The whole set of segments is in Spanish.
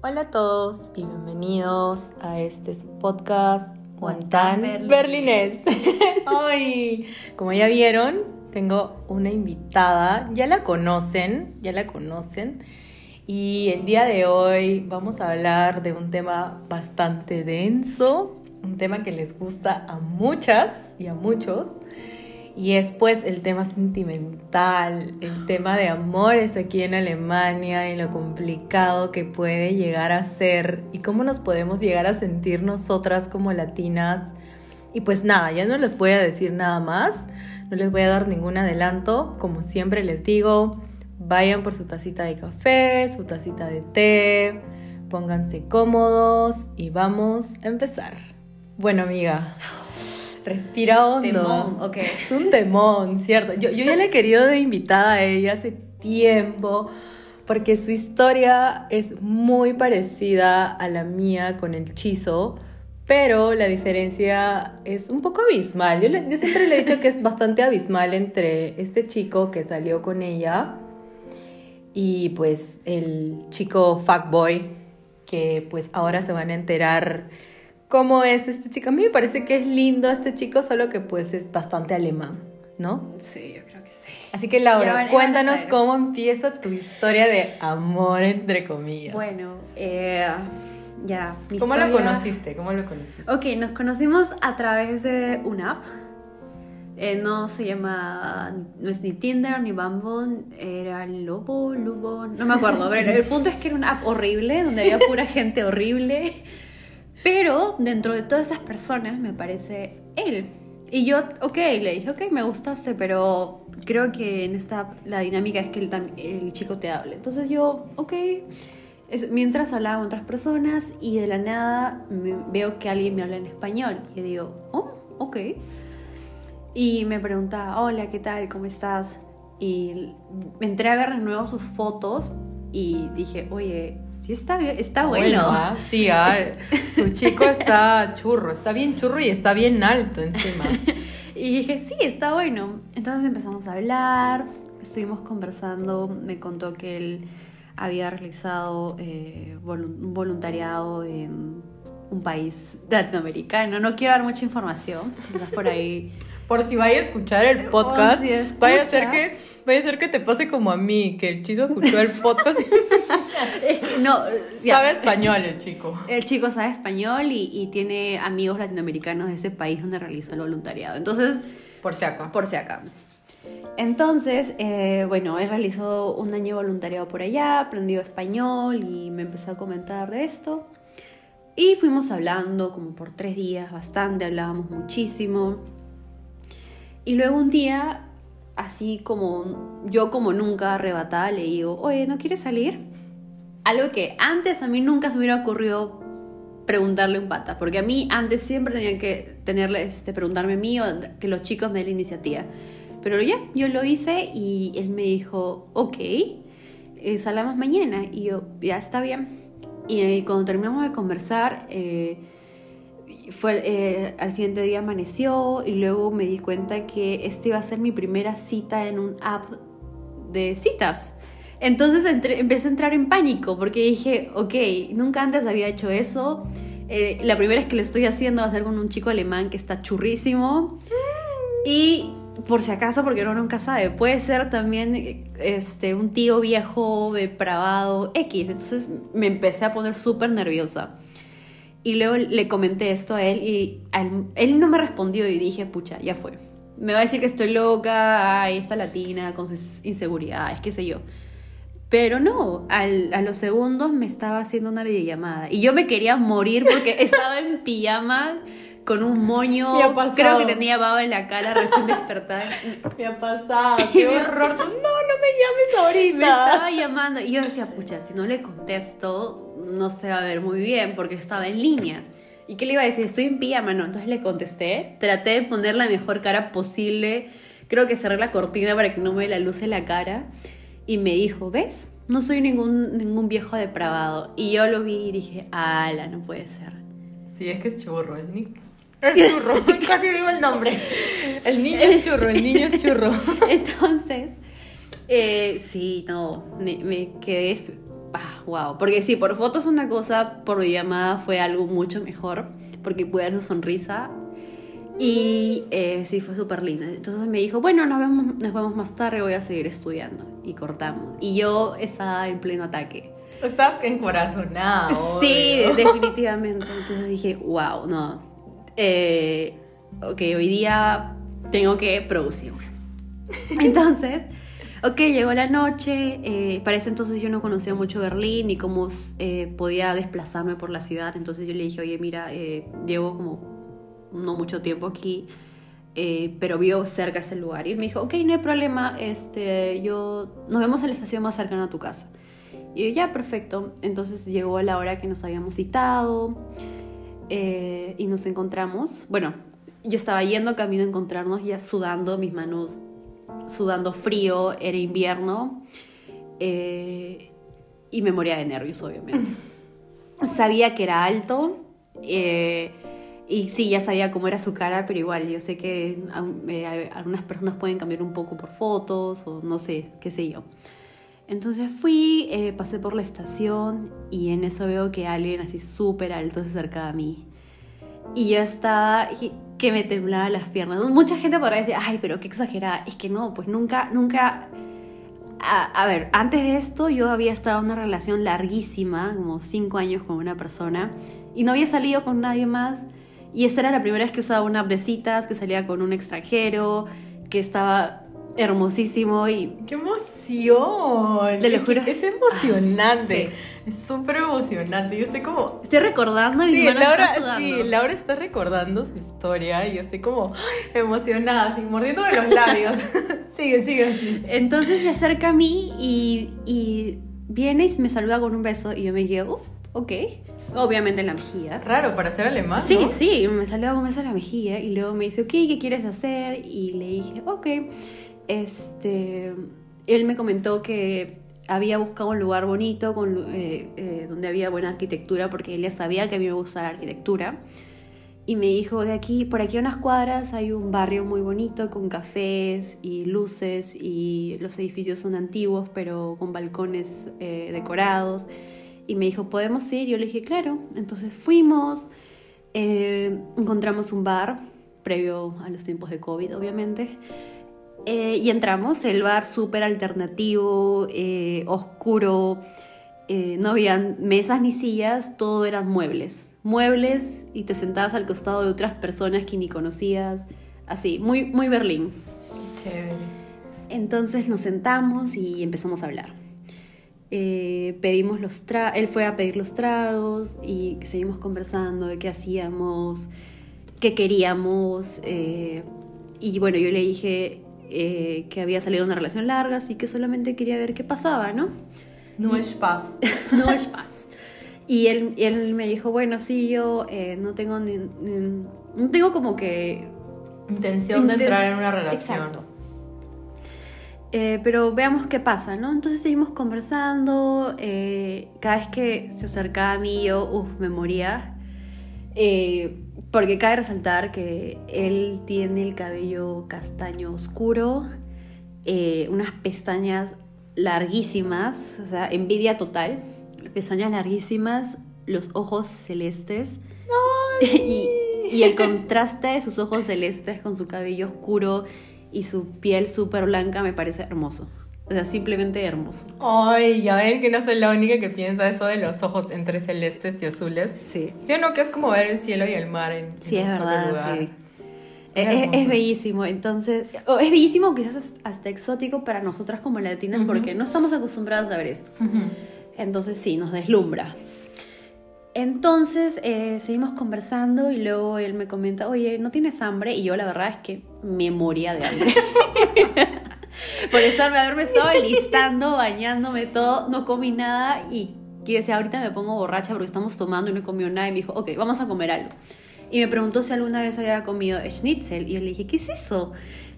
Hola a todos y bienvenidos a este podcast Guantán Berlinés. Hoy, como ya vieron, tengo una invitada, ya la conocen, ya la conocen. Y el día de hoy vamos a hablar de un tema bastante denso, un tema que les gusta a muchas y a muchos. Y es pues el tema sentimental, el tema de amores aquí en Alemania y lo complicado que puede llegar a ser y cómo nos podemos llegar a sentir nosotras como latinas. Y pues nada, ya no les voy a decir nada más, no les voy a dar ningún adelanto, como siempre les digo, vayan por su tacita de café, su tacita de té, pónganse cómodos y vamos a empezar. Bueno amiga, respira hondo. Temón, ok. Es un temón, ¿cierto? Yo, yo ya la he querido de invitada a ella hace tiempo porque su historia es muy parecida a la mía con el chizo, pero la diferencia es un poco abismal. Yo, le- yo siempre le he dicho que es bastante abismal entre este chico que salió con ella y pues el chico fuckboy que pues ahora se van a enterar cómo es este chico. A mí me parece que es lindo este chico, solo que pues es bastante alemán, ¿no? Sí, yo creo que sí. Así que Laura, cuéntanos cómo empieza tu historia de amor entre comillas. Bueno, eh, ya. mi ¿Cómo lo historia- conociste? ¿Cómo lo conociste? Ok, nos conocimos a través de una app. Eh, no se llama, no es ni Tinder ni Bumble, era Lobo, Lubo, no me acuerdo. Ver, el punto es que era una app horrible, donde había pura gente horrible. Pero dentro de todas esas personas me parece él. Y yo, ok, le dije, ok, me gustaste, pero creo que en esta la dinámica es que el, chico te hable. Entonces yo, ok. Mientras hablaba con otras personas y de la nada me- veo que alguien me habla en español. Y digo, oh, ok. Y me pregunta, hola, ¿qué tal? ¿Cómo estás? Y entré a ver de nuevo sus fotos y dije, oye, sí está, bien- está bueno. ¿ah? Sí, ah, su chico está churro, está bien churro y está bien alto encima. Y dije, sí, está bueno. Entonces empezamos a hablar, estuvimos conversando, me contó que él había realizado eh, un voluntariado en un país latinoamericano. No quiero dar mucha información, quizás por ahí. Por si vaya a escuchar el podcast, si escucha. vaya a ser que a ser que te pase como a mí, que el chico escuchó el podcast Es que no, eh, ya. sabe español el chico. El chico sabe español y, y tiene amigos latinoamericanos de ese país donde realizó el voluntariado. Entonces, Por si acaso. por si acá. Entonces, eh, bueno, él realizó un año de voluntariado por allá, aprendió español y me empezó a comentar de esto. Y fuimos hablando como por tres días, bastante, hablábamos muchísimo. Y luego un día, así como yo como nunca arrebatada, le digo, oye, ¿no quieres salir? Algo que antes a mí nunca se me hubiera ocurrido preguntarle un pata, porque a mí antes siempre tenían que tenerle, este, preguntarme a mí o que los chicos me den la iniciativa. Pero ya, yo lo hice y él me dijo, ok, eh, salgamos mañana. Y yo, ya está bien. Y eh, cuando terminamos de conversar, eh, fue, eh, al siguiente día amaneció y luego me di cuenta que este iba a ser mi primera cita en un app de citas. Entonces entré- empecé a entrar en pánico porque dije, ok, nunca antes había hecho eso. Eh, la primera vez que lo estoy haciendo va a ser con un chico alemán que está churrísimo. Y por si acaso, porque uno nunca sabe, puede ser también este, un tío viejo, depravado, X. Entonces me empecé a poner súper nerviosa. Y luego le comenté esto a él y él no me respondió y dije, pucha, ya fue. Me va a decir que estoy loca, ay, esta latina con sus inseguridades, qué sé yo. Pero no, al- a los segundos me estaba haciendo una videollamada y yo me quería morir porque estaba en pijama con un moño, Me ha pasado. creo que tenía baba en la cara recién despertada. Me ha pasado, qué horror. No, no me llames ahorita. Me estaba llamando y yo decía, pucha, si no le contesto, no se va a ver muy bien porque estaba en línea. ¿Y qué le iba a decir? Estoy en pijama, no. Entonces le contesté, traté de poner la mejor cara posible. Creo que cerré la cortina para que no me la luz en la cara. Y me dijo, ¿ves? No soy ningún, ningún viejo depravado. Y yo lo vi y dije, ala, no puede ser. Sí, es que es churro. El, ni- es churro. Casi digo el nombre. El niño es churro, el niño es churro. Entonces, eh, sí, no, me, me quedé ah, wow. Porque sí, por fotos una cosa, por llamada fue algo mucho mejor, porque pude ver su sonrisa. Y eh, sí, fue súper linda. Entonces me dijo, bueno, nos vemos, nos vemos más tarde, voy a seguir estudiando. Y cortamos. Y yo estaba en pleno ataque. Estás encorazonada. Sí, definitivamente. Entonces dije, wow, no. Eh, ok, hoy día tengo que producirme. Entonces, ok, llegó la noche. Eh, para ese entonces yo no conocía mucho Berlín ni cómo eh, podía desplazarme por la ciudad. Entonces yo le dije, oye, mira, llevo como no mucho tiempo aquí. pero vivo cerca ese lugar. Y él me dijo, ok, no hay problema, este, yo, nos vemos en la estación más cercana a tu casa. Y yo, ya, perfecto. Entonces llegó la hora que nos habíamos citado eh, y nos encontramos. Bueno, yo estaba yendo camino a encontrarnos, ya sudando, mis manos sudando frío, era invierno. Eh, y me moría de nervios, obviamente. sabía que era alto. Eh, y sí, ya sabía cómo era su cara, pero igual, yo sé que algunas personas pueden cambiar un poco por fotos o no sé, qué sé yo. Entonces fui, eh, pasé por la estación y en eso veo que alguien así súper alto se acercaba a mí. Y yo estaba, que me temblaba las piernas. Mucha gente podrá decir, ay, pero qué exagerada. Es que no, pues nunca, nunca... A, a, ver, antes de esto yo había estado en una relación larguísima, como cinco años con una persona, y no había salido con nadie más. Y esta era la primera vez que usaba una app que salía con un extranjero, que estaba hermosísimo y... ¡Qué emoción! Te lo juro. Es emocionante. Es súper emocionante. Yo estoy como... Estoy recordando y sí, Laura, Sí, Laura está recordando su historia y yo estoy como emocionada, así, mordiéndome los labios. sigue, sigue. Entonces se acerca a mí y, y viene y me saluda con un beso y yo me quedo, ok. Obviamente en la mejilla. Raro para ser alemán. Sí, sí, me saluda con un beso en la mejilla y luego me dice, ok, ¿qué quieres hacer? Y le dije, ok este, él me comentó que había buscado un lugar bonito con, eh, eh, donde había buena arquitectura porque él ya sabía que a mí me gusta la arquitectura. Y me dijo, de aquí, por aquí a unas cuadras hay un barrio muy bonito con cafés y luces y los edificios son antiguos pero con balcones eh, decorados. Y me dijo, ¿podemos ir? Yo le dije, claro. Entonces fuimos, encontramos un bar, previo a los tiempos de COVID obviamente. Eh, y entramos, el bar súper alternativo, eh, oscuro, eh, no habían mesas ni sillas, todo eran muebles. Muebles y te sentabas al costado de otras personas que ni conocías, así, muy, muy Berlín. Chévere. Entonces nos sentamos y empezamos a hablar. pedimos los él fue a pedir los tragos y seguimos conversando de qué hacíamos, qué queríamos. y bueno, yo le dije, eh, que había salido una relación larga, así que solamente quería ver qué pasaba, ¿no? No es paz. no es paz. Y él, él me dijo, bueno, sí, yo eh, no tengo ni, no tengo como que... Intención de entrar en una relación. Exacto. Eh, pero veamos qué pasa, ¿no? Entonces seguimos conversando. cada vez que se acercaba a mí, yo, uff, me moría. Porque cabe resaltar que él tiene el cabello castaño oscuro, eh, unas pestañas larguísimas, o sea, envidia total, pestañas larguísimas, los ojos celestes. Y, y, el contraste de sus ojos celestes con su cabello oscuro y su piel súper blanca me parece hermoso. O sea, simplemente hermoso. Ay, ya ven que no soy la única que piensa eso de los ojos entre celestes y azules. Sí. Yo no, que es como ver el cielo y el mar en, Sí, es verdad, sí. Es, bellísimo, entonces, es bellísimo quizás hasta exótico para nosotras como latinas porque no estamos acostumbradas a ver esto. Entonces sí, nos deslumbra. Entonces eh, seguimos conversando y luego él me comenta, oye, ¿no tienes hambre? Y yo la verdad es que me moría de hambre. Por eso al haberme estado listando, bañándome todo, no comí nada y que decía, ahorita me pongo borracha porque estamos tomando y no comió nada y me dijo, ok, vamos a comer algo. Y me preguntó si alguna vez había comido schnitzel y yo le dije, ¿qué es eso?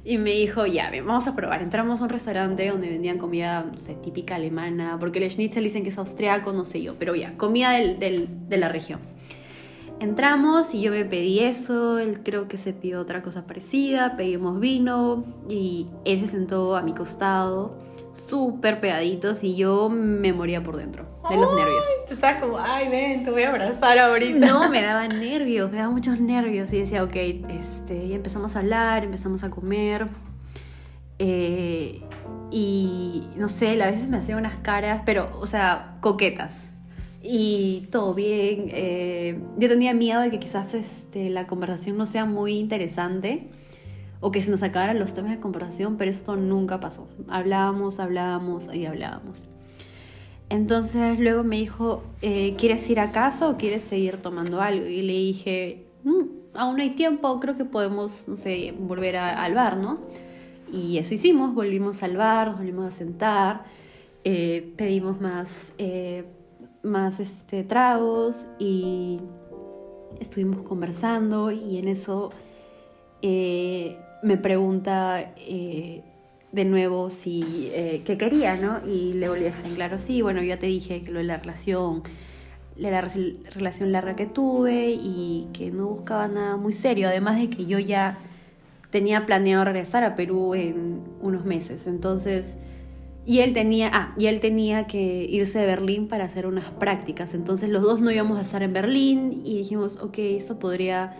Y me dijo, ya, vamos a probar. Entramos a un restaurante donde vendían comida, no sé, típica alemana, porque el schnitzel dicen que es austriaco, no sé yo, pero ya, comida de la región. Entramos y yo me pedí eso, él creo que se pidió otra cosa parecida, pedimos vino y él se sentó a mi costado súper pegaditos y yo me moría por dentro de los nervios. Tú estabas como, ay, ven, te voy a abrazar ahorita. No, me daban nervios, me daban muchos nervios y decía, ok, este, ya empezamos a hablar, empezamos a comer. Eh, y no sé, a veces me hacía unas caras, pero, o sea, coquetas. Y todo bien. eh, yo tenía miedo de que quizás este, la conversación no sea muy interesante o que se nos acabaran los temas de conversación, pero esto nunca pasó. Hablábamos, hablábamos y hablábamos. Entonces luego me dijo, eh, ¿quieres ir a casa o quieres seguir tomando algo? Y le dije, "Mm, aún hay tiempo, creo que podemos, no sé, volver a- al bar, ¿no? Y eso hicimos, volvimos al bar, nos volvimos a sentar, eh, pedimos más, eh, más este, tragos y estuvimos conversando y en eso eh, me pregunta eh, de nuevo si eh, qué quería, ¿no? Y le volví a dejar en claro, sí, bueno, yo ya te dije que lo de la relación, la la re- relación larga que tuve y que no buscaba nada muy serio, además de que yo ya tenía planeado regresar a Perú en unos meses, entonces... Y él tenía, ah, y él tenía que irse de Berlín para hacer unas prácticas. Entonces los dos no íbamos a estar en Berlín y dijimos, ok, esto podría,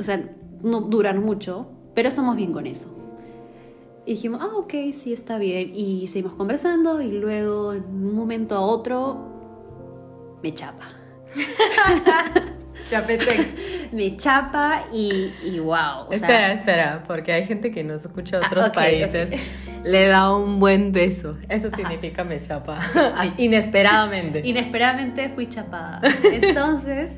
o sea, no durar mucho, pero estamos bien con eso. Y dijimos, ah, ok, sí, está bien. Y seguimos conversando y luego, en un momento a otro, me chapa. Chapetex. Me chapa y, y wow. o sea, espera, espera, porque hay gente que nos escucha de Ah, otros países. Le da un buen beso. Eso significa me chapa. Inesperadamente. Inesperadamente fui chapada. Entonces,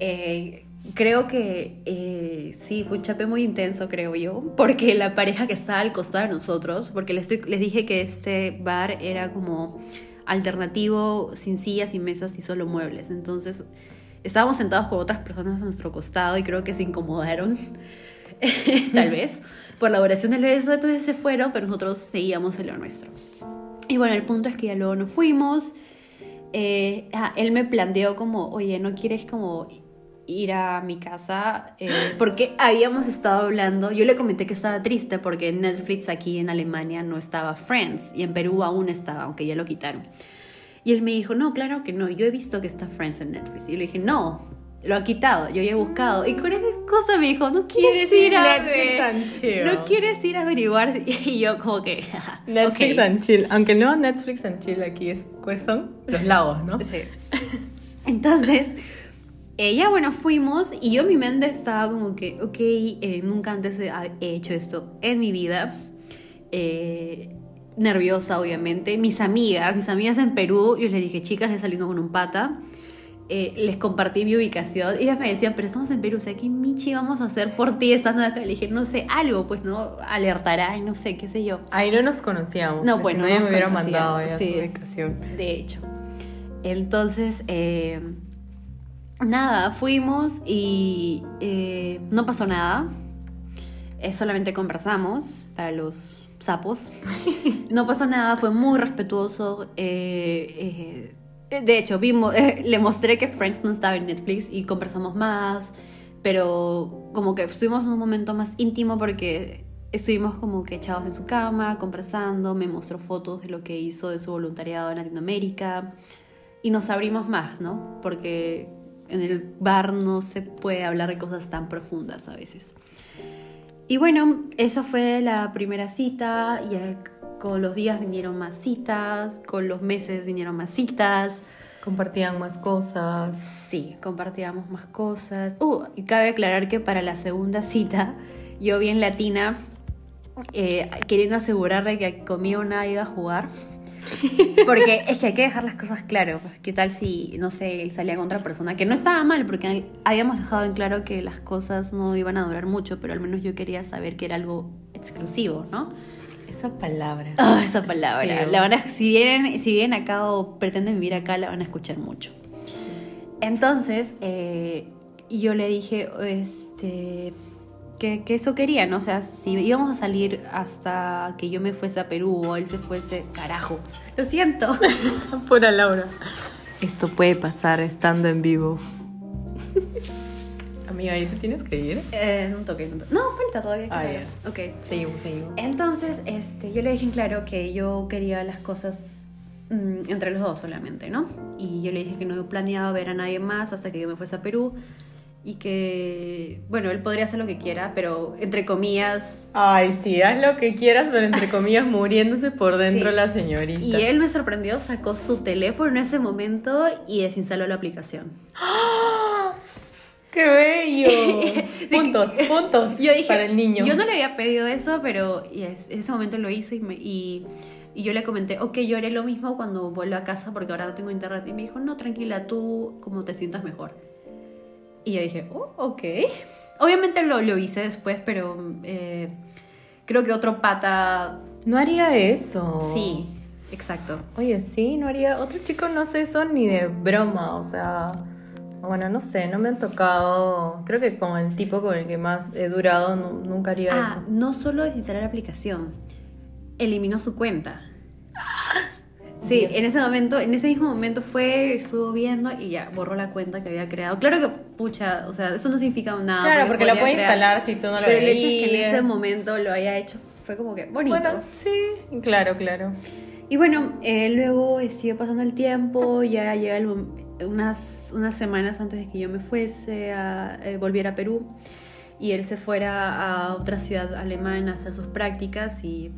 eh, creo que eh, sí, fue un chape muy intenso, creo yo, porque la pareja que estaba al costado de nosotros, porque les, estoy- les dije que este bar era como alternativo, sin sillas y mesas y solo muebles. Entonces, estábamos sentados con otras personas a nuestro costado y creo que se incomodaron, tal vez, por la duración del beso. Entonces se fueron, pero nosotros seguíamos en lo nuestro. Y bueno, el punto es que ya luego nos fuimos. Eh, ah, él me planteó como, oye, ¿no quieres como ir a mi casa? Eh, porque habíamos estado hablando, yo le comenté que estaba triste porque Netflix aquí en Alemania no estaba Friends y en Perú aún estaba, aunque ya lo quitaron. Y él me dijo, no, claro que no, yo he visto que está Friends en Netflix. Y le dije, no, lo ha quitado, yo ya he buscado. Y con esa cosa me dijo, ¿no quieres ir a Netflix and chill. ¿No quieres ir a averiguar? Y yo como que, Netflix and chill. Aunque el nuevo Netflix and chill aquí es. ¿Cuáles son? Los lagos, ¿no? Sí. Entonces, eh, ya bueno, fuimos y yo en mi mente estaba como que, ok, eh, nunca antes he, he hecho esto en mi vida. Eh, nerviosa, obviamente. Mis amigas, mis amigas en Perú, yo les dije, chicas, he salido con un pata. Eh, les compartí mi ubicación y ellas me decían, pero estamos en Perú, o sea, ¿qué michi vamos a hacer por ti estando acá? Le dije, no sé, algo, pues, ¿no? Alertará y no sé, qué sé yo. Ahí no nos conocíamos. No, pues, bueno, si no, me hubiera nos mandado ya sí. su ubicación. De hecho. Entonces, eh, nada, fuimos y eh, no pasó nada. Solamente conversamos para los sapos. No pasó nada, fue muy respetuoso. eh, de hecho, vimos, eh, le mostré que Friends no estaba en Netflix y conversamos más. Pero como que estuvimos en un momento más íntimo porque estuvimos como que echados en su cama, conversando. Me mostró fotos de lo que hizo de su voluntariado en Latinoamérica y nos abrimos más, ¿no? Porque en el bar no se puede hablar de cosas tan profundas a veces. Y bueno, eso fue la primera cita, y eh, con los días vinieron más citas, con los meses vinieron más citas. Compartían más cosas. Sí, compartíamos más cosas. Uh, y cabe aclarar que para la segunda cita, yo bien latina, eh, queriendo asegurarle que conmigo nadie iba a jugar. Porque es que hay que dejar las cosas claras. ¿Qué tal si, no sé, él salía con otra persona? Que no estaba mal, porque habíamos dejado en claro que las cosas no iban a durar mucho, pero al menos yo quería saber que era algo exclusivo, ¿no? Esa palabra. Ah, esa palabra. Sí. La van a- si, vienen, si vienen acá o pretenden vivir acá, la van a escuchar mucho. Entonces, eh, yo le dije, este, que, que eso quería, ¿no? O sea, si íbamos a salir hasta que yo me fuese a Perú o él se fuese, carajo, lo siento. Pura Laura. Esto puede pasar estando en vivo. Amiga, ¿y te tienes que ir? Eh, un toque, un toque. No, falta todavía. Ah, ya. Ok. Seguimos, seguimos. Entonces, este, yo le dije en claro que yo quería las cosas mm, entre los dos solamente, ¿no? Y yo le dije que no planeaba ver a nadie más hasta que yo me fuese a Perú y que, bueno, él podría hacer lo que quiera, pero entre comillas... Ay, sí, haz lo que quieras, pero entre comillas muriéndose por dentro Sí. la señorita. Y él me sorprendió, sacó su teléfono en ese momento y desinstaló la aplicación. ¡Ah! Puntos, puntos Yo dije, para el niño. Yo no le había pedido eso, pero y es- en ese momento lo hizo y, me- y, y yo le comenté, ok, yo haré lo mismo cuando vuelva a casa porque ahora no tengo internet. Y me dijo, no, tranquila, tú como te sientas mejor. Y yo dije, oh, ok. Obviamente lo, lo hice después, pero eh, creo que otro pata... No haría eso. Sí, exacto. Oye, sí, no haría. Otros chicos no sé eso ni de broma, o sea. Bueno, no sé, no me han tocado. Creo que con el tipo con el que más he durado nu- nunca haría Ah, eso. no solo desinstalar la aplicación, eliminó su cuenta. Sí, en ese momento, en ese mismo momento fue, estuvo viendo y ya borró la cuenta que había creado. Claro que, pucha, o sea, eso no significa nada. claro, porque la puede crear, instalar si tú no lo Pero el hecho es que en ese momento lo haya hecho fue como que bonito. Bueno, sí, claro, claro. Y bueno, eh, luego siguió pasando el tiempo, ya llega el mom- unas, unas semanas antes de que yo me fuese, a, eh, volviera a Perú, y él se fuera a otra ciudad alemana a hacer sus prácticas, y,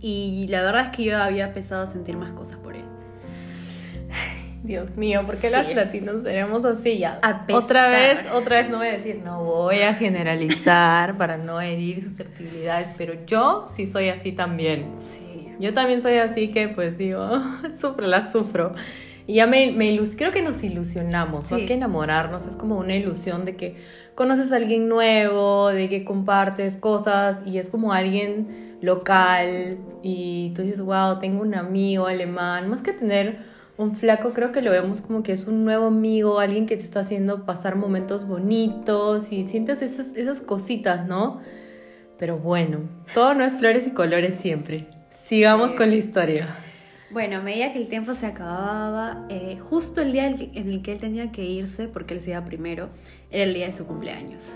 y la verdad es que yo había empezado a sentir más cosas por él. Dios mío, ¿por qué Sí. las latinos seremos así ya? A pesar- Otra vez, otra vez no voy a decir, no voy a generalizar para no herir susceptibilidades, pero yo sí soy así también. Sí. Yo también soy así que pues digo, sufro, la sufro. Y ya me, me ilus- creo que nos ilusionamos, más que enamorarnos, es como una ilusión de que conoces a alguien nuevo, de que compartes cosas y es como alguien local y tú dices, wow, tengo un amigo alemán, más que tener un flaco, creo que lo vemos como que es un nuevo amigo, alguien que te está haciendo pasar momentos bonitos y sientes esas, esas cositas, ¿no? Pero bueno, todo no es flores y colores siempre. Sigamos Sí. con la historia. Bueno, a medida que el tiempo se acababa, eh, justo el día en el que- él tenía que irse, porque él se iba primero, era el día de su cumpleaños.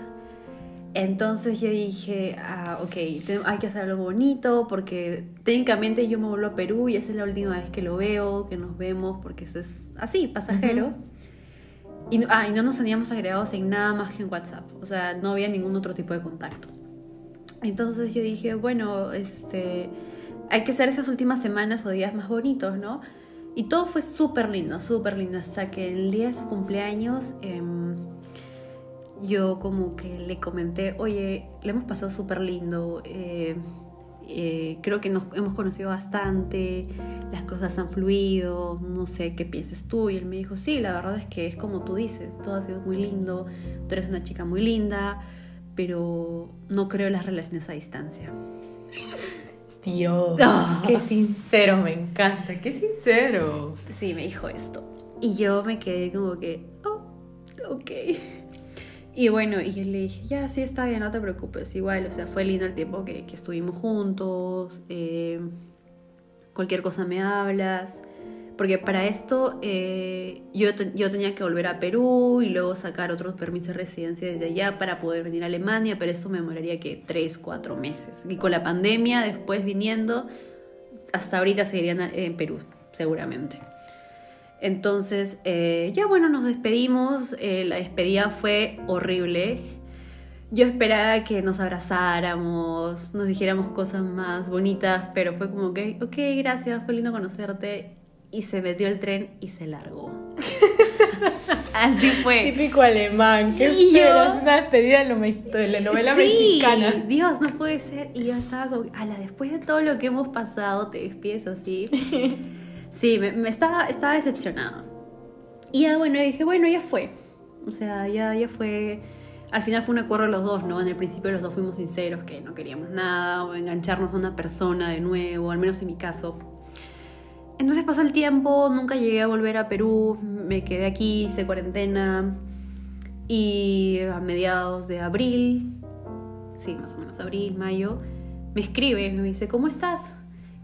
Entonces yo dije, ah, ok, hay que hacer algo bonito porque técnicamente yo me vuelvo a Perú y esa es la última vez que lo veo, que nos vemos, porque eso es así, pasajero. y, no- ah, y no nos teníamos agregados en nada más que en WhatsApp, o sea, no había ningún otro tipo de contacto. Entonces yo dije, bueno, este, hay que hacer esas últimas semanas o días más bonitos, ¿no? Y todo fue súper lindo, súper lindo, hasta que el día de su cumpleaños em, yo como que le comenté, oye, le hemos pasado súper lindo, eh, eh, creo que nos hemos conocido bastante, las cosas han fluido, no sé qué pienses tú. Y él me dijo, sí, la verdad es que es como tú dices, todo ha sido muy lindo, tú eres una chica muy linda, pero no creo en las relaciones a distancia. Dios, Ah. qué sincero, me encanta, qué sincero. Sí, me dijo esto. Y yo me quedé como que, oh, ok. Y bueno, y yo le dije, ya, sí, está bien, no te preocupes. Igual, o sea, fue lindo el tiempo que, que estuvimos juntos. eh, cualquier cosa me hablas. Porque para esto eh, yo, yo tenía que volver a Perú y luego sacar otros permisos de residencia desde allá para poder venir a Alemania, pero eso me demoraría que 3, 4 meses. Y con la pandemia después viniendo, hasta ahorita seguirían en Perú, seguramente. Entonces, eh, ya bueno, nos despedimos. eh, la despedida fue horrible. Yo esperaba que nos abrazáramos, nos dijéramos cosas más bonitas, pero fue como que, ok, gracias, fue lindo conocerte. Y se metió el tren y se largó. Así fue. Típico alemán, qué Y yo- esperas? Una despedida de, la novela Sí, mexicana. Dios, no puede ser. Y yo estaba como, ala, después de todo lo que hemos pasado, te despides así. Sí, me, me estaba, estaba decepcionada. Y ya, bueno, dije, bueno, ya fue. O sea, ya, ya fue. Al final fue un acuerdo los dos, ¿no? En el principio los dos fuimos sinceros que no queríamos nada o engancharnos a una persona de nuevo, al menos en mi caso. Entonces pasó el tiempo, nunca llegué a volver a Perú, me quedé aquí, hice cuarentena y a mediados de abril, sí, más o menos abril, mayo, me escribe, me dice, ¿cómo estás?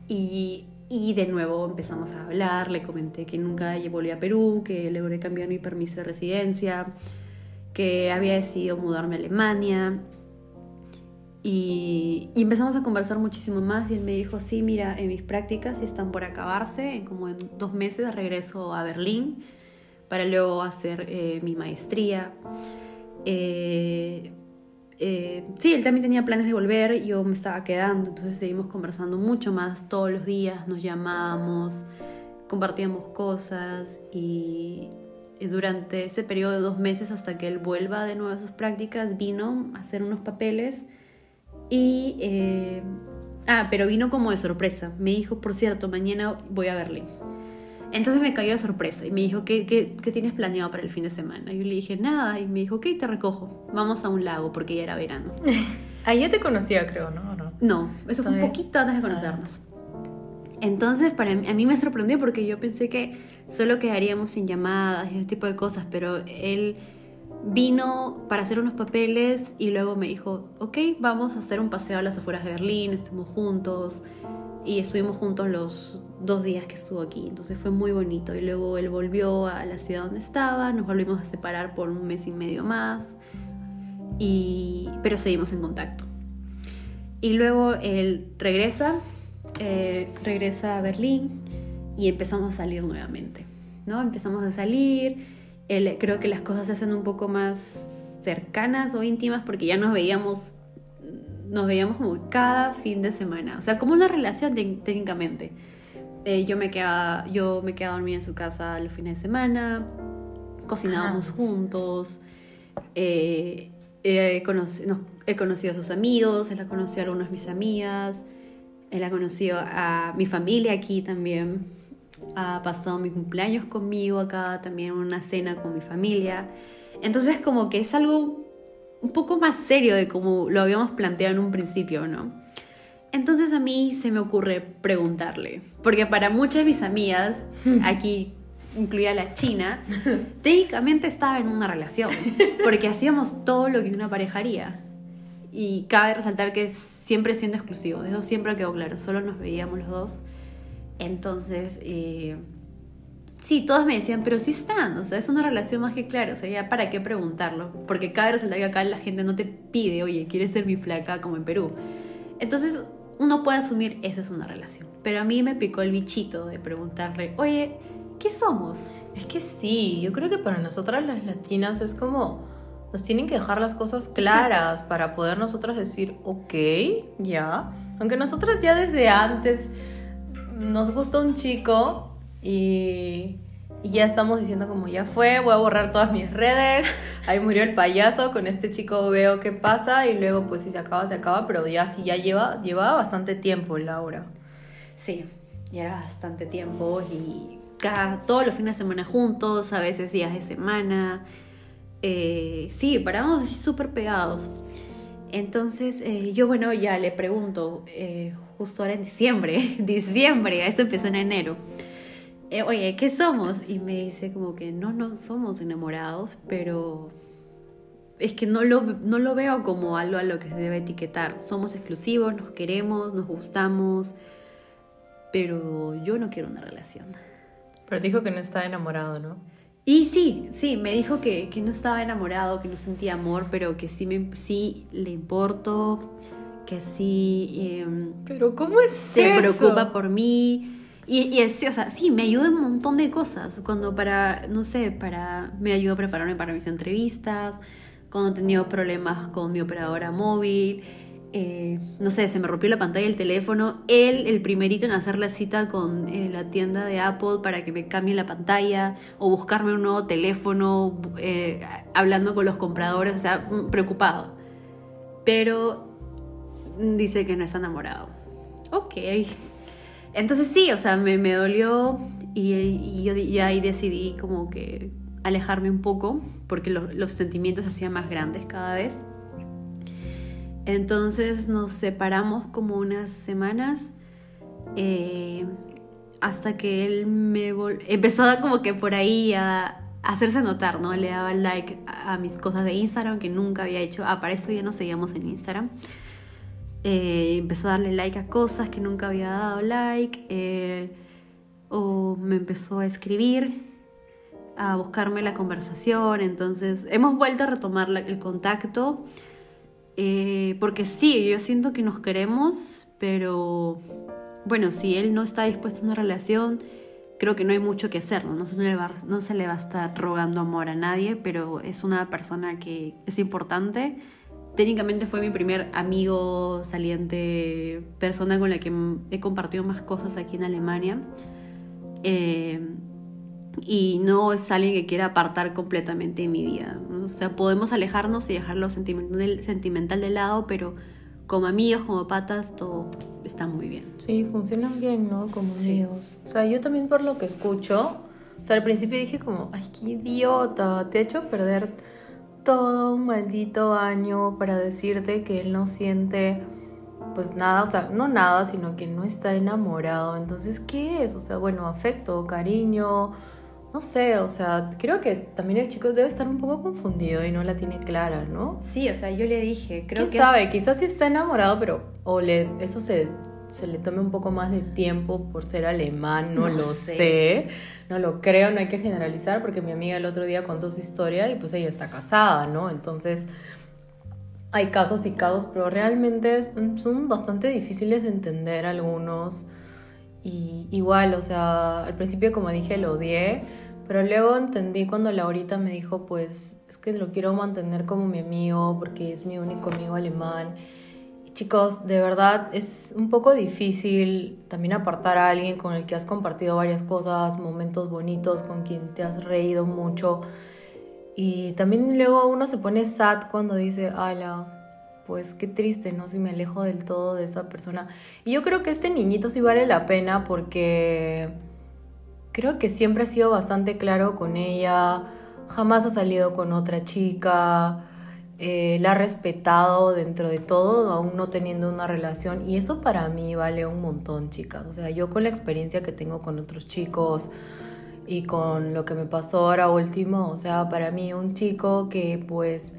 Y, y de nuevo empezamos a hablar, le comenté que nunca volví a Perú, que logré cambiar mi permiso de residencia, que había decidido mudarme a Alemania. Y, y empezamos a conversar muchísimo más y él me dijo, sí, mira, en mis prácticas están por acabarse, en como en dos meses regreso a Berlín para luego hacer eh, mi maestría. Eh, eh, sí, él también tenía planes de volver, yo me estaba quedando, entonces seguimos conversando mucho más todos los días, nos llamábamos, compartíamos cosas y, durante ese periodo de dos meses hasta que él vuelva de nuevo a sus prácticas vino a hacer unos papeles y... eh, ah, pero vino como de sorpresa. Me dijo, por cierto, mañana voy a Berlín. Entonces me cayó de sorpresa y me dijo, ¿qué, qué, qué tienes planeado para el fin de semana? Y yo le dije, nada. Y me dijo, ok, te recojo. Vamos a un lago porque ya era verano. Ahí ya te conocía, creo, ¿no? ¿O no? No, eso fue un Todavía. poquito antes de conocernos. Entonces, para mí, a mí me sorprendió porque yo pensé que solo quedaríamos sin llamadas y ese tipo de cosas, pero él vino para hacer unos papeles y luego me dijo, ok, vamos a hacer un paseo a las afueras de Berlín, estemos juntos. Y estuvimos juntos los dos días que estuvo aquí, entonces fue muy bonito. Y luego él volvió a la ciudad donde estaba, nos volvimos a separar por un mes y medio más, y, pero seguimos en contacto. Y luego él regresa, eh, regresa a Berlín y empezamos a salir nuevamente, ¿no? Empezamos a salir, creo que las cosas se hacen un poco más cercanas o íntimas porque ya nos veíamos, nos veíamos como cada fin de semana, o sea, como una relación técnicamente. Eh, yo, me quedaba, yo me quedaba dormida en su casa los fines de semana, cocinábamos Ajá. juntos, eh, nos- he conocido a sus amigos, él ha conocido a algunas de mis amigas, él ha conocido a mi familia aquí también, ha pasado mi cumpleaños conmigo acá, también una cena con mi familia. Entonces como que es algo un poco más serio de como lo habíamos planteado en un principio, ¿no? Entonces a mí se me ocurre preguntarle, porque para muchas de mis amigas, aquí incluida la china, técnicamente estaba en una relación, porque hacíamos todo lo que una pareja haría. Y cabe resaltar que siempre siendo exclusivo, eso siempre quedó claro, solo nos veíamos los dos. Entonces, eh, sí, todos me decían, pero sí están, o sea, es una relación más que claro, o sea, ya para qué preguntarlo, porque cabe resaltar que acá la gente no te pide, oye, ¿quieres ser mi flaca como en Perú? Entonces, uno puede asumir esa es una relación, pero a mí me picó el bichito de preguntarle, oye, ¿qué somos? Es que sí, yo creo que para nosotras las latinas es como nos tienen que dejar las cosas claras para poder nosotras decir, ok, ya. Aunque nosotras ya desde antes nos gusta un chico y, ya estamos diciendo como ya fue, voy a borrar todas mis redes, ahí murió el payaso, con este chico veo qué pasa y luego pues si se acaba, se acaba, pero ya sí, ya lleva, bastante tiempo Laura. Sí, ya era bastante tiempo y cada, todos los fines de semana juntos, a veces días de semana. Eh, sí, parábamos así súper pegados. Entonces, eh, yo, bueno, ya le pregunto, eh, justo ahora en diciembre, diciembre, esto empezó en enero. eh, Oye, ¿qué somos? Y me dice como que no, no somos enamorados, pero es que no lo, no lo veo como algo a lo que se debe etiquetar. Somos exclusivos, nos queremos, nos gustamos, pero yo no quiero una relación. Pero te dijo que no estaba enamorado, ¿no? Y sí, sí, me dijo que, que no estaba enamorado, que no sentía amor, pero que sí, me, sí le importo, que sí em, Pero ¿cómo es se eso? preocupa por mí. Y, y es, o sea, sí, me ayuda en un montón de cosas. Cuando para, no sé, para, me ayuda a prepararme para mis entrevistas, cuando he tenido problemas con mi operadora móvil, eh, no sé, se me rompió la pantalla del teléfono. Él, el primerito en hacer la cita con eh, la tienda de Apple para que me cambie la pantalla o buscarme un nuevo teléfono, eh, hablando con los compradores, o sea, mm, preocupado. Pero dice que no está enamorado. Ok. Entonces sí, o sea, me, dolió y, y yo ya ahí decidí como que alejarme un poco porque lo- los sentimientos se hacían más grandes cada vez. Entonces nos separamos como unas semanas eh, hasta que él me empezó como que por ahí a, hacerse notar, ¿no? Le daba like a mis cosas de Instagram que nunca había hecho. Ah, para eso ya nos seguíamos en Instagram. Eh, empezó a darle like a cosas que nunca había dado like. eh, o me empezó a escribir a buscarme la conversación, entonces hemos vuelto a retomar el contacto, eh, porque sí, yo siento que nos queremos, pero bueno, si él no está dispuesto a una relación, creo que no hay mucho que hacer, ¿no? No se, le va, no se le va a estar rogando amor a nadie, pero es una persona que es importante. Técnicamente fue mi primer amigo saliente, persona con la que he compartido más cosas aquí en Alemania. Eh, y no es alguien que quiera apartar completamente de mi vida. O sea, podemos alejarnos y dejar lo sentimental, de lado, pero como amigos, como patas, todo está muy bien. Sí, funcionan bien, ¿no? Como amigos. O sea, yo también por lo que escucho, o sea, al principio dije como, ay, qué idiota, te ha hecho perder todo un maldito año para decirte que él no siente pues nada, o sea, no nada, sino que no está enamorado. Entonces, ¿qué es? O sea, bueno, afecto, cariño, no sé, o sea, creo que también el chico debe estar un poco confundido y no la tiene clara, ¿no? Sí, o sea, yo le dije, creo ¿Quién que... sabe? Quizás sí está enamorado, pero o le, eso se, se le tome un poco más de tiempo por ser alemán, no, lo sé. No lo creo, no hay que generalizar, porque mi amiga el otro día contó su historia y pues ella está casada, ¿no? Entonces hay casos y casos, pero realmente son bastante difíciles de entender algunos. Y igual, o sea, al principio como dije lo odié, pero luego entendí cuando Laurita me dijo, pues es que lo quiero mantener como mi amigo porque es mi único amigo alemán. Chicos, de verdad es un poco difícil también apartar a alguien con el que has compartido varias cosas, momentos bonitos, con quien te has reído mucho y también luego uno se pone sad cuando dice, ala, pues qué triste, ¿no? Si me alejo del todo de esa persona. Y yo creo que este niñito sí vale la pena porque creo que siempre ha sido bastante claro con ella, jamás ha salido con otra chica, eh, la ha respetado dentro de todo, aún no teniendo una relación. Y eso para mí vale un montón, chicas. O sea, yo con la experiencia que tengo con otros chicos, y con lo que me pasó ahora último, o sea, para mí un chico que pues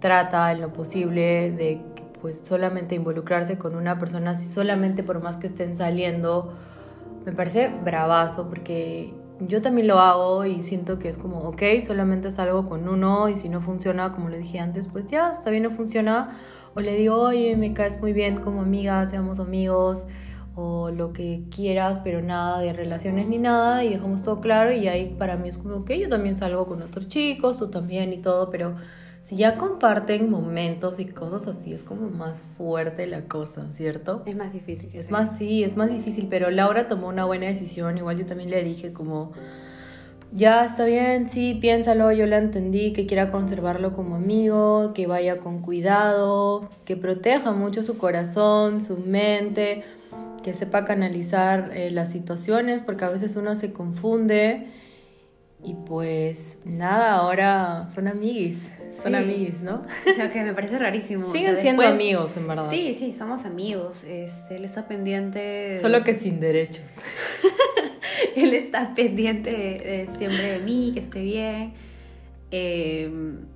trata en lo posible de pues solamente involucrarse con una persona, si solamente por más que estén saliendo, me parece bravazo porque yo también lo hago y siento que es como, ok, solamente salgo con uno y si no funciona, como le dije antes, pues ya, está bien, no funciona. O le digo, oye, me caes muy bien como amiga, seamos amigos o lo que quieras, pero nada de relaciones ni nada y dejamos todo claro y ahí para mí es como que yo también salgo con otros chicos, tú también y todo, pero si ya comparten momentos y cosas así es como más fuerte la cosa, ¿cierto? Es más difícil. Es más, sí, es más difícil, pero Laura tomó una buena decisión, igual yo también le dije como... Ya está bien, sí, piénsalo, yo la entendí, que quiera conservarlo como amigo, que vaya con cuidado, que proteja mucho su corazón, su mente, que sepa canalizar eh, las situaciones, porque a veces uno se confunde. Y pues nada, ahora son amiguis, son amiguis, ¿no? O sea, que me parece rarísimo. Siguen siendo amigos, en verdad. Sí, sí, somos amigos. Este, él está pendiente. Solo que sin derechos. él está pendiente siempre de mí, que esté bien. Em,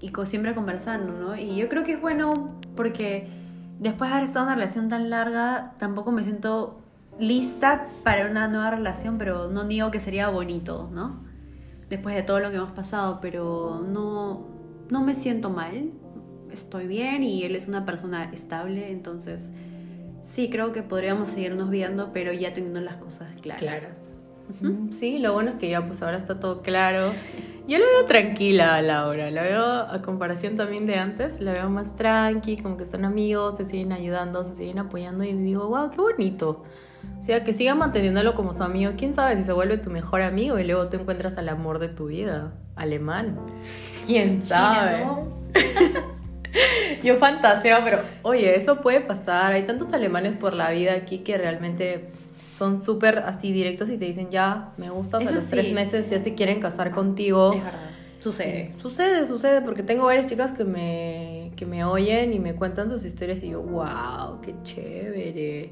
y siempre conversando, ¿no? Y yo creo que es bueno porque después de haber estado en una relación tan larga, tampoco me siento lista para una nueva relación, pero no digo que sería bonito, ¿no? Después de todo lo que hemos pasado, pero no, no me siento mal, estoy bien y él es una persona estable, entonces sí creo que podríamos seguirnos viendo, pero ya teniendo las cosas claras. Claras. Sí, lo bueno es que ya pues ahora está todo claro. Yo la veo tranquila a Laura, la veo a comparación también de antes, la veo más tranqui, como que son amigos, se siguen ayudando, se siguen apoyando y digo, wow, qué bonito. O sea, que sigan manteniéndolo como su amigo. ¿Quién sabe si se vuelve tu mejor amigo y luego te encuentras al amor de tu vida? Alemán. ¿Quién sabe? Yo fantaseo, pero oye, eso puede pasar. Hay tantos alemanes por la vida aquí que realmente son súper así directos y te dicen, ya, me gustas, a los tres meses ya se quieren casar contigo. Es verdad. Sucede. Sucede, sucede, porque tengo varias chicas que me, que me oyen y me cuentan sus historias y yo, wow, qué chévere.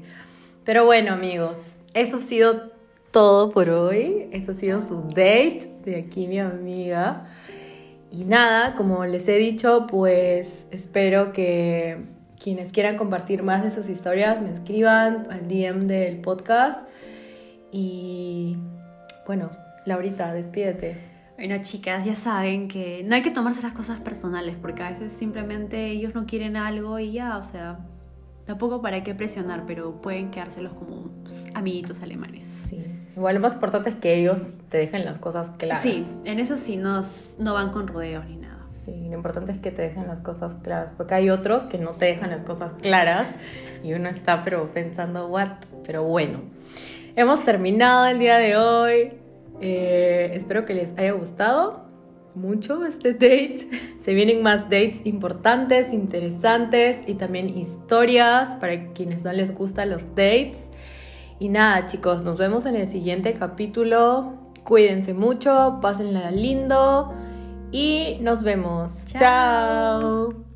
Pero bueno, amigos, eso ha sido todo por hoy. Eso ha sido su date de aquí, mi amiga. Y nada, como les he dicho, pues espero que quienes quieran compartir más de sus historias me escriban al DM del podcast. Y bueno, Laurita, despídete. Bueno, chicas, ya saben que no hay que tomarse las cosas personales porque a veces simplemente ellos no quieren algo y ya, o sea, tampoco para qué presionar, pero pueden quedárselos como pues, amiguitos alemanes. Sí. Igual lo más importante es que ellos te dejen las cosas claras. Sí, en eso sí, no, no van con rodeos ni nada. Sí, lo importante es que te dejen las cosas claras, porque hay otros que no te dejan las cosas claras y uno está pero pensando, what? Pero bueno, hemos terminado el día de hoy. Eh, espero que les haya gustado mucho este date. Se vienen más dates importantes, interesantes y también historias para quienes no les gustan los dates. Y nada, chicos, nos vemos en el siguiente capítulo. Cuídense mucho, pásenla lindo y nos vemos. Chao. Chao.